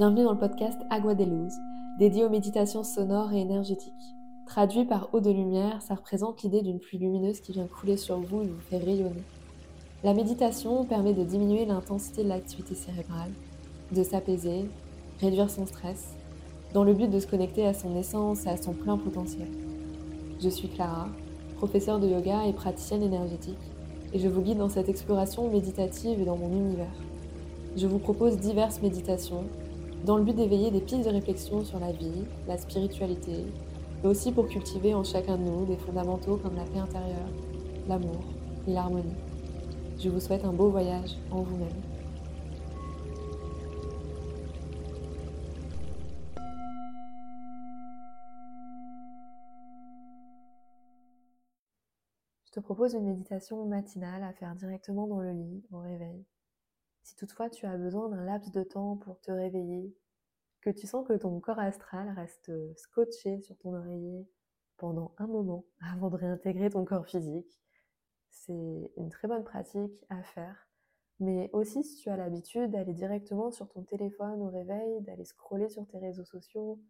Bienvenue dans le podcast Agua de Luz, dédié aux méditations sonores et énergétiques. Traduit par eau de lumière, ça représente l'idée d'une pluie lumineuse qui vient couler sur vous et vous fait rayonner. La méditation permet de diminuer l'intensité de l'activité cérébrale, de s'apaiser, réduire son stress, dans le but de se connecter à son essence et à son plein potentiel. Je suis Clara, professeure de yoga et praticienne énergétique, et je vous guide dans cette exploration méditative et dans mon univers. Je vous propose diverses méditations dans le but d'éveiller des pistes de réflexion sur la vie, la spiritualité, mais aussi pour cultiver en chacun de nous des fondamentaux comme la paix intérieure, l'amour et l'harmonie. Je vous souhaite un beau voyage en vous-même. Je te propose une méditation matinale à faire directement dans le lit au réveil. Si toutefois tu as besoin d'un laps de temps pour te réveiller, que tu sens que ton corps astral reste scotché sur ton oreiller pendant un moment avant de réintégrer ton corps physique, c'est une très bonne pratique à faire. Mais aussi si tu as l'habitude d'aller directement sur ton téléphone au réveil, d'aller scroller sur tes réseaux sociaux,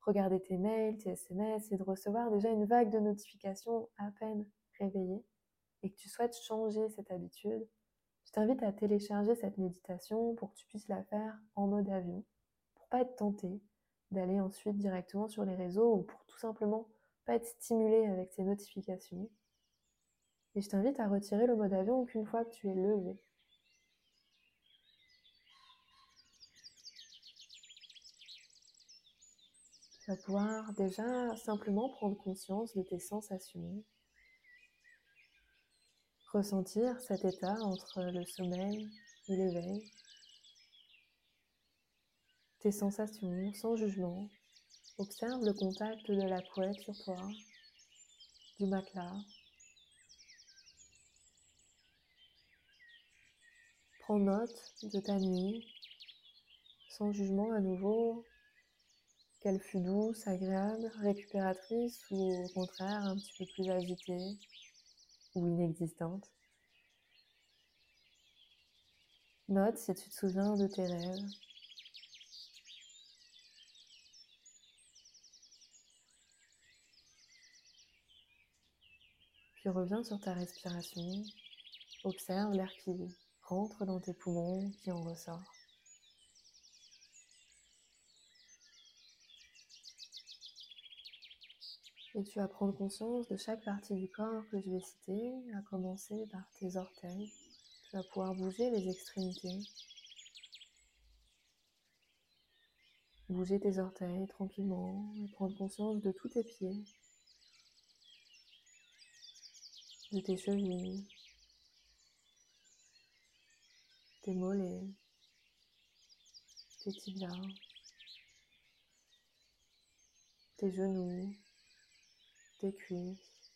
regarder tes mails, tes SMS et de recevoir déjà une vague de notifications à peine réveillé et que tu souhaites changer cette habitude, t'invite à télécharger cette méditation pour que tu puisses la faire en mode avion, pour pas être tenté d'aller ensuite directement sur les réseaux ou pour tout simplement pas être stimulé avec ces notifications. Et je t'invite à retirer le mode avion qu'une fois que tu es levé. Tu vas pouvoir déjà simplement prendre conscience de tes sensations, ressentir cet état entre le sommeil et l'éveil, tes sensations sans jugement? Observe le contact de la couette sur toi, du matelas. Prends note de ta nuit, sans jugement à nouveau, qu'elle fut douce, agréable, récupératrice ou au contraire un petit peu plus agitée ou inexistante. Note si tu te souviens de tes rêves. Puis reviens sur ta respiration. Observe l'air qui rentre dans tes poumons, qui en ressort. Et tu vas prendre conscience de chaque partie du corps que je vais citer, à commencer par tes orteils. Tu vas pouvoir bouger les extrémités. Bouger tes orteils tranquillement et prendre conscience de tous tes pieds, de tes chevilles, tes mollets, tes tibias, tes genoux, tes cuisses,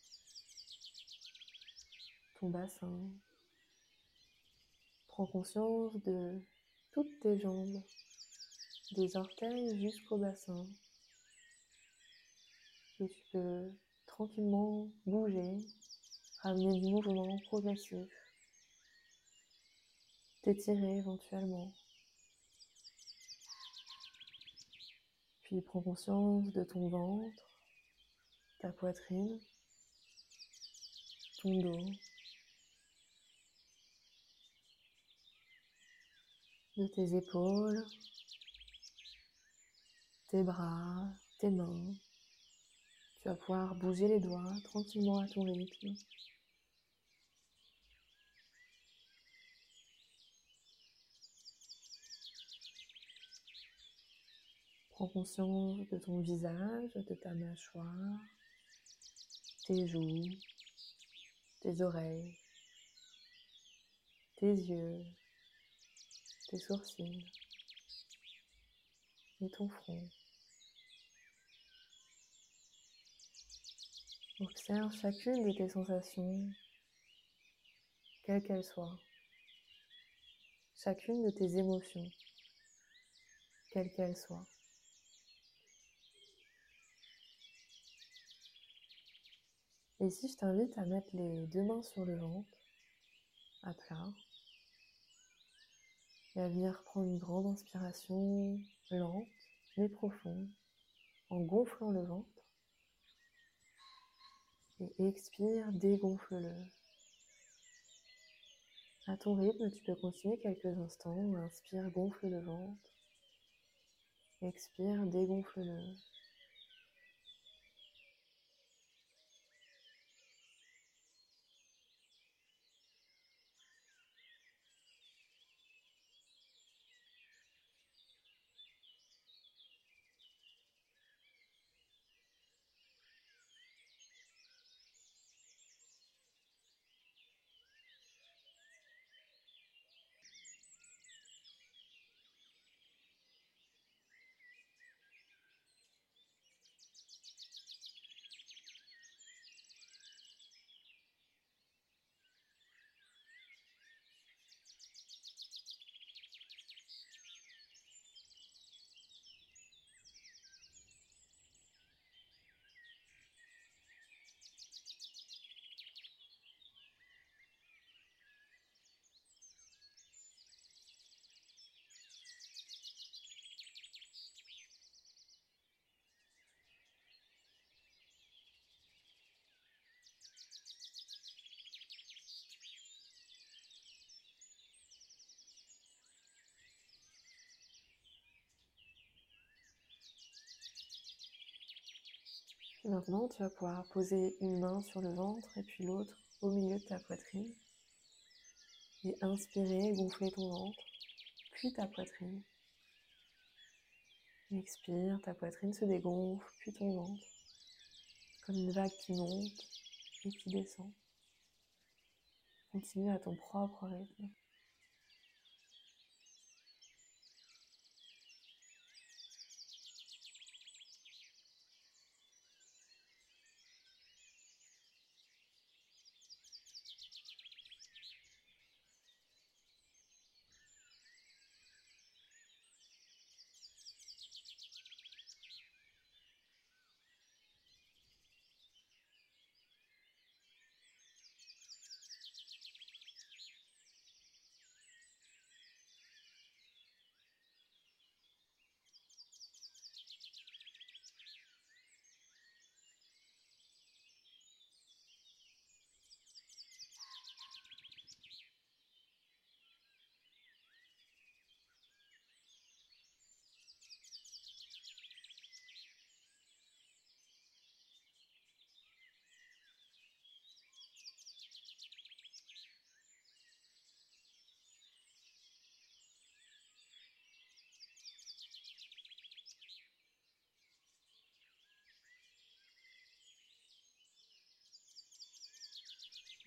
ton bassin. Prends conscience de toutes tes jambes, des orteils jusqu'au bassin. Et tu peux tranquillement bouger, ramener du mouvement progressif, t'étirer éventuellement. Puis prends conscience de ton ventre, ta poitrine, ton dos, de tes épaules, tes bras, tes mains. Tu vas pouvoir bouger les doigts tranquillement à ton rythme. Prends conscience de ton visage, de ta mâchoire, tes joues, tes oreilles, tes yeux, tes sourcils et ton front. Observe chacune de tes sensations, quelles qu'elles soient, chacune de tes émotions, quelles qu'elles soient. Et ici, je t'invite à mettre les deux mains sur le ventre, à plat. Et à venir prendre une grande inspiration lente mais profonde en gonflant le ventre. Et expire, dégonfle-le. À ton rythme, tu peux continuer quelques instants. Inspire, gonfle le ventre. Expire, dégonfle-le. Maintenant, tu vas pouvoir poser une main sur le ventre et puis l'autre au milieu de ta poitrine. Et inspirer, gonfler ton ventre, puis ta poitrine. Expire, ta poitrine se dégonfle, puis ton ventre. Comme une vague qui monte et qui descend. Continue à ton propre rythme.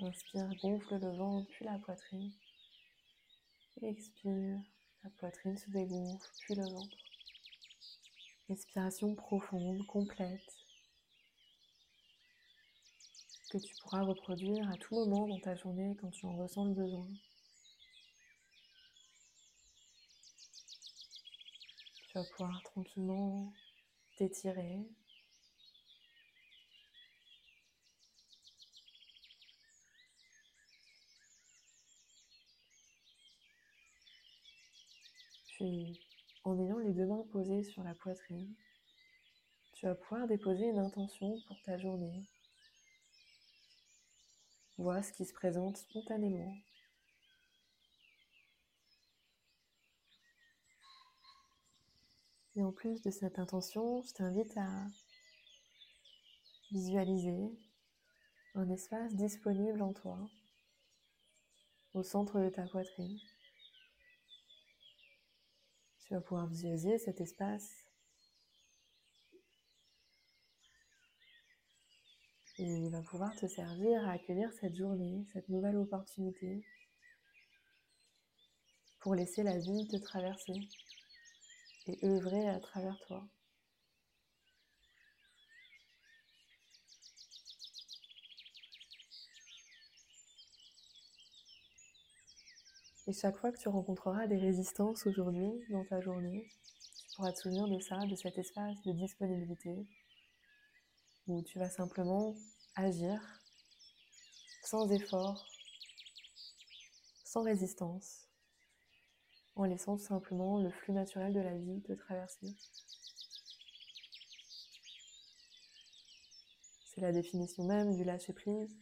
Inspire, gonfle le ventre, puis la poitrine. Expire, la poitrine se dégonfle, puis le ventre. Respiration profonde, complète, que tu pourras reproduire à tout moment dans ta journée quand tu en ressens le besoin. Tu vas pouvoir tranquillement t'étirer, En ayant les deux mains posées sur la poitrine, tu vas pouvoir déposer une intention pour ta journée. Vois ce qui se présente spontanément. Et en plus de cette intention, je t'invite à visualiser un espace disponible en toi, au centre de ta poitrine. Tu vas pouvoir visualiser cet espace. Et il va pouvoir te servir à accueillir cette journée, cette nouvelle opportunité pour laisser la vie te traverser et œuvrer à travers toi. Et chaque fois que tu rencontreras des résistances aujourd'hui dans ta journée, tu pourras te souvenir de ça, de cet espace de disponibilité, où tu vas simplement agir sans effort, sans résistance, en laissant simplement le flux naturel de la vie te traverser. C'est la définition même du lâcher prise.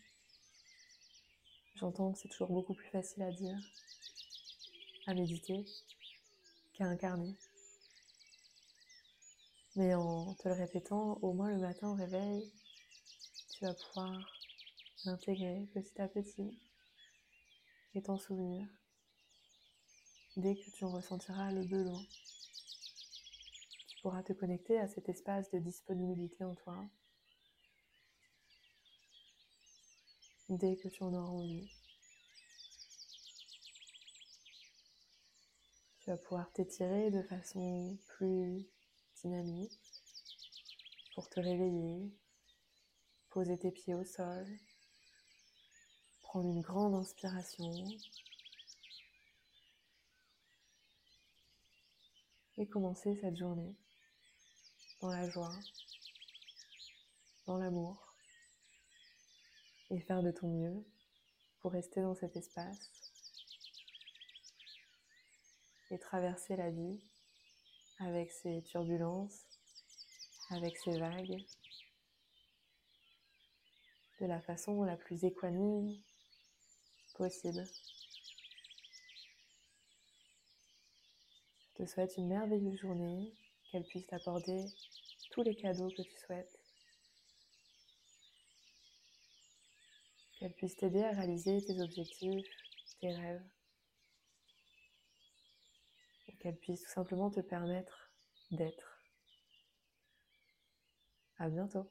J'entends que c'est toujours beaucoup plus facile à dire, à méditer, qu'à incarner. Mais en te le répétant, au moins le matin au réveil, tu vas pouvoir l'intégrer petit à petit et t'en souvenir dès que tu en ressentiras le besoin. Tu pourras te connecter à cet espace de disponibilité en toi dès que tu en auras envie. Tu vas pouvoir t'étirer de façon plus dynamique pour te réveiller, poser tes pieds au sol, prendre une grande inspiration. Et commencer cette journée dans la joie, dans l'amour et faire de ton mieux pour rester dans cet espace et traverser la vie avec ses turbulences, avec ses vagues, de la façon la plus équanime possible. Je te souhaite une merveilleuse journée, qu'elle puisse t'apporter tous les cadeaux que tu souhaites qu'elle puisse t'aider à réaliser tes objectifs, tes rêves, qu'elle puisse tout simplement te permettre d'être. À bientôt.